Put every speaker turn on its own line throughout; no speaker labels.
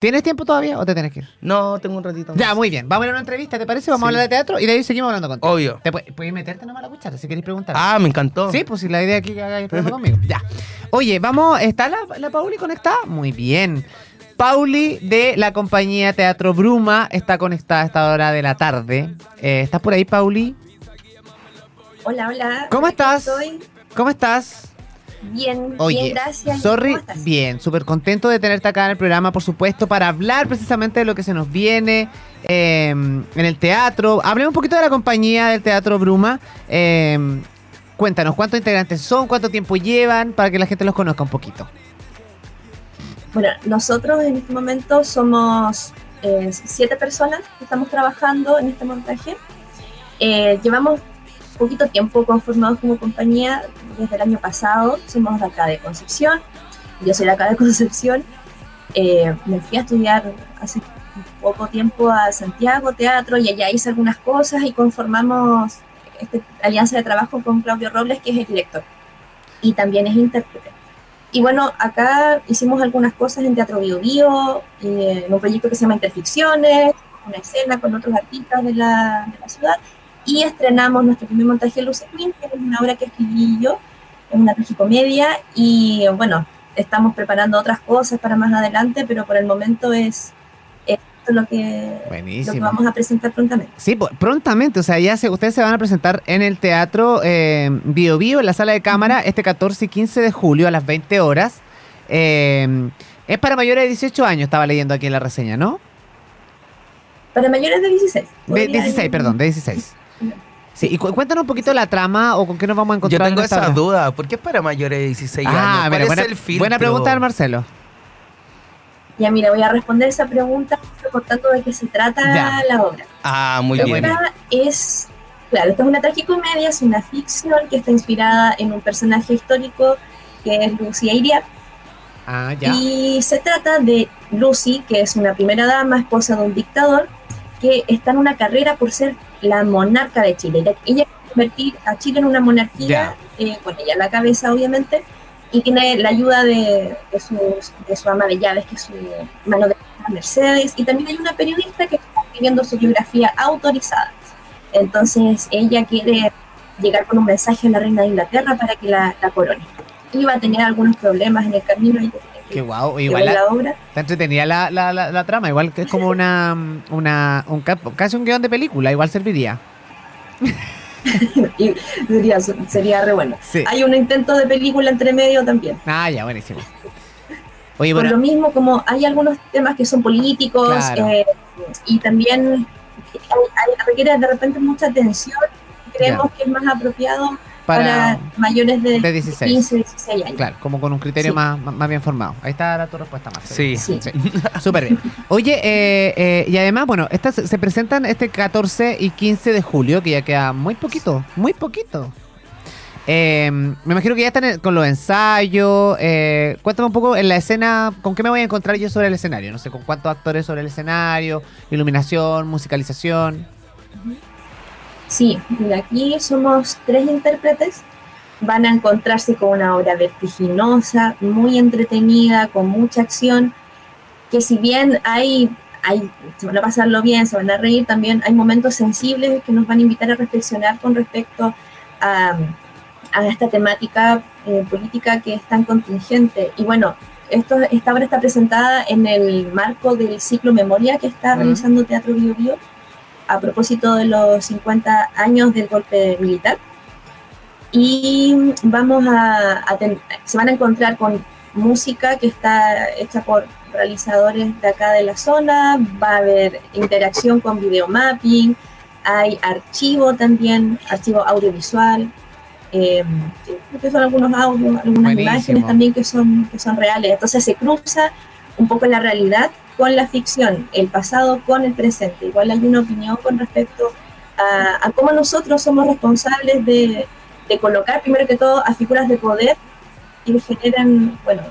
¿Tienes tiempo todavía o te tienes que ir?
No, tengo un ratito.
Ya, muy bien. Vamos a ir a una entrevista, ¿te parece? Vamos a hablar de teatro y de ahí seguimos hablando contigo.
Obvio.
Te pu- puedes meterte nomás a la cuchara si queréis preguntar.
Ah, me encantó.
Sí, pues si la idea aquí es que hagáis el programa conmigo. Ya. Oye, vamos, ¿está la, la Pauli conectada? Muy bien. Pauli de la compañía Teatro Bruma está conectada a esta hora de la tarde. Eh, ¿Estás por ahí, Pauli?
Hola, hola.
¿Cómo estás?
Estoy
¿Cómo estás?
Bien,
Oye,
bien, gracias.
sorry, bien, súper contento de tenerte acá en el programa, por supuesto, para hablar precisamente de lo que se nos viene eh, en el teatro. Hablemos un poquito de la compañía del Teatro Bruma. Eh, cuéntanos, ¿cuántos integrantes son? ¿Cuánto tiempo llevan? Para que la gente los conozca un poquito.
Bueno, nosotros en este momento somos eh, siete personas que estamos trabajando en este montaje. Eh, llevamos poquito tiempo conformados como compañía desde el año pasado. Somos de acá de Concepción. Yo soy de acá de Concepción. Eh, me fui a estudiar hace poco tiempo a Santiago Teatro y allá hice algunas cosas y conformamos esta alianza de trabajo con Claudio Robles, que es el director y también es intérprete. Y bueno, acá hicimos algunas cosas en Teatro Bio Bio, eh, en un proyecto que se llama Interficciones, una escena con otros artistas de la, de la ciudad, y estrenamos nuestro primer montaje Luce Queen, que es una obra que escribí yo, es una tragicomedia, y bueno, estamos preparando otras cosas para más adelante, pero por el momento es esto lo que, lo que vamos a presentar prontamente.
Sí, pues, prontamente, o sea, ya se, ustedes se van a presentar en el Teatro eh, Bio Bio, en la sala de cámara, este 14 y 15 de julio a las 20 horas. Eh, es para mayores de 18 años, estaba leyendo aquí en la reseña, ¿no?
Para mayores de 16.
De
podría
16,
ir-
perdón, de 16. Sí, y cu- cuéntanos un poquito la trama o con qué nos vamos a
Yo
encontrar.
tengo
en
esa
obra.
duda. ¿Por qué es para mayores de 16 años?
Ah,
¿Cuál
mira,
es
buena,
el filtro?
buena pregunta del Marcelo.
Ya, mira, voy a responder esa pregunta contando de qué se trata
Ya.
la obra.
Ah, muy
Qué
bien.
bueno.
Esta es, claro, esta es una tragicomedia, es una ficción que está inspirada en un personaje histórico que es Lucy Iriart.
Ah, ya.
Y se trata de Lucy, que es una primera dama, esposa de un dictador, que está en una carrera por ser la monarca de Chile. Ella, ella quiere convertir a Chile en una monarquía, eh, con ella a la cabeza, obviamente, y tiene la ayuda de, de, sus- de su ama de llaves, que es su mano de Mercedes, y también hay una periodista que está escribiendo su biografía autorizada. Entonces ella quiere llegar con un mensaje a la reina de Inglaterra para que la, la corone. Va a tener algunos problemas en el camino y
Qué guau. Igual la,
obra.
está entretenida la, la, la, la trama, igual que es como una, una un, ca- casi un guion de película, igual serviría.
y sería, sería re bueno.
Sí.
Hay un intento de película entre medio también.
Ah, ya, buenísimo. Oye,
Por
bueno,
lo mismo, como hay algunos temas que son políticos
Claro.
eh, y también hay- hay- requiere de repente mucha atención, creemos que es más apropiado para,
para,
mayores de,
de 16.
15, 16 años.
Claro, como con un criterio
Sí.
más, más bien formado. Ahí está la, tu respuesta más.
Sí.
Sí.
Súper bien. Oye, eh, eh, y además, bueno, estas se presentan este 14 y 15 de julio, que ya queda muy poquito, muy poquito. Eh, me imagino que ya están con los ensayos. eh, cuéntame un poco en la escena, ¿con qué me voy a encontrar yo sobre el escenario? No sé, con cuántos actores sobre el escenario, iluminación, musicalización.
Sí, mira, aquí somos tres intérpretes. Van a encontrarse con una obra vertiginosa, muy entretenida, con mucha acción, que si bien hay, hay, se van a pasarlo bien, se van a reír, también hay momentos sensibles que nos van a invitar a reflexionar con respecto a, a esta temática eh, política que es tan contingente. Y bueno, esto, esta obra está presentada en el marco del ciclo Memoria que está realizando Teatro Bio Bio a propósito de los 50 años del golpe militar. Y vamos a, a ten- se van a encontrar con música que está hecha por realizadores de acá de la zona, va a haber interacción con videomapping, hay archivo también, archivo audiovisual, eh, que son algunos audios, algunas
Buenísimo.
imágenes también que son, que son reales. Entonces se cruza un poco la realidad con la ficción, el pasado con el presente. Igual hay una opinión con respecto a, a cómo nosotros somos responsables de, de colocar primero que todo a figuras de poder que generan, bueno,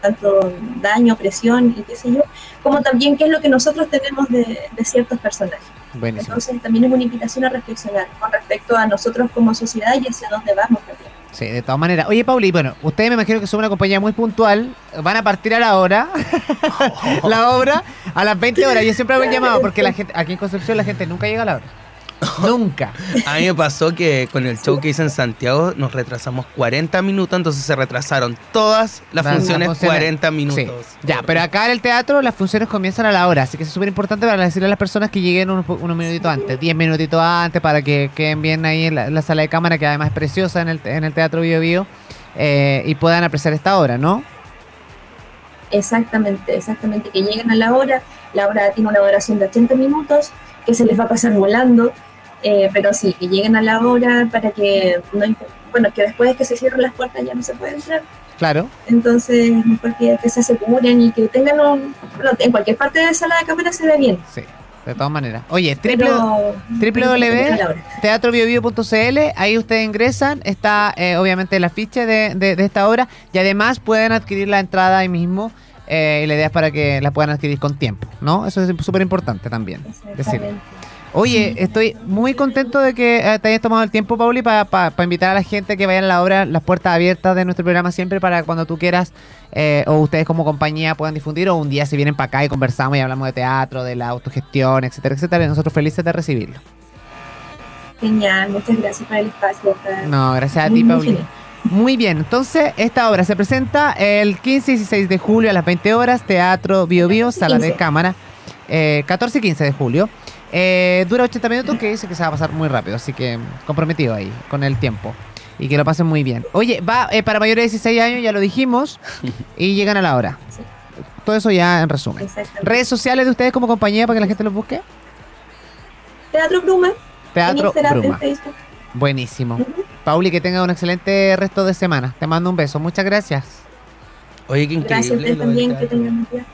tanto daño, presión y qué sé yo, como también qué es lo que nosotros tenemos de, de ciertos personajes.
Buenísimo.
Entonces también es una invitación a reflexionar con respecto a nosotros como sociedad y hacia dónde vamos.
Sí, de todas maneras. Oye, Pauli, bueno, ustedes me imagino que son una compañía muy puntual. Van a partir a la hora, la obra, a las 20 horas. Yo siempre hago el llamado porque la gente, aquí en Concepción la gente nunca llega a la hora. Nunca.
A mí me pasó que con el show que hice en Santiago nos retrasamos 40 minutos, entonces se retrasaron todas las
Las
funciones
funciones.
40 minutos.
Sí. Ya, pero acá en el teatro las funciones comienzan a la hora, así que es súper importante para decirle a las personas que lleguen unos, unos minutitos antes, 10 minutitos antes, para que queden bien ahí en la, la sala de cámara, que además es preciosa en el, en el Teatro Bio Bio, eh, y puedan apreciar esta obra, ¿no?
Exactamente, exactamente, que lleguen a la hora. La hora tiene una duración de 80 minutos, que se les va a pasar volando, eh, pero sí, que lleguen a la hora para que, no, bueno, que después de que se cierren las puertas ya no se puede entrar.
Claro.
Entonces, mejor que, que se aseguren y que tengan un. Bueno, en cualquier parte de la sala de cámara se ve bien.
Sí, de todas maneras. Oye, triple,
pero- pero que lleguen a la hora.
teatrobiobio.cl, ahí ustedes ingresan, está eh, obviamente la ficha de, de- de esta obra y además pueden adquirir la entrada ahí mismo eh, y la idea es para que la puedan adquirir con tiempo, ¿no? Eso es súper importante también. Decirlo. Oye, estoy muy contento de que eh, te hayas tomado el tiempo, Pauli, para invitar a la gente que vaya a la obra, las puertas abiertas de nuestro programa siempre para cuando tú quieras eh, o ustedes como compañía puedan difundir o un día si vienen para acá y conversamos y hablamos de teatro, de la autogestión, etcétera, etcétera, y nosotros felices de recibirlo.
Genial, muchas gracias por el espacio.
No, gracias a ti, Pauli. Muy bien, entonces esta obra se presenta el 15 y 16 de julio a las 20 horas, Teatro Bio Bio, sala de
15.
cámara, eh, 14 y 15 de julio. Eh, dura 80 minutos, que dice que se va a pasar muy rápido, así que comprometido ahí con el tiempo. Y que lo pasen muy bien. Oye, va eh, para mayores de 16 años, ya lo dijimos, y llegan a la hora.
Sí.
Todo eso ya en resumen. Redes sociales de ustedes como compañía para que la gente los busque.
Teatro Bruma, en
Teatro
Instagram,
Bruma.
en Facebook.
Buenísimo. Pauli, que tenga un excelente resto de semana. Te mando un beso. Muchas gracias.
Oye, qué increíble.
Gracias a ustedes también, que tengan un día.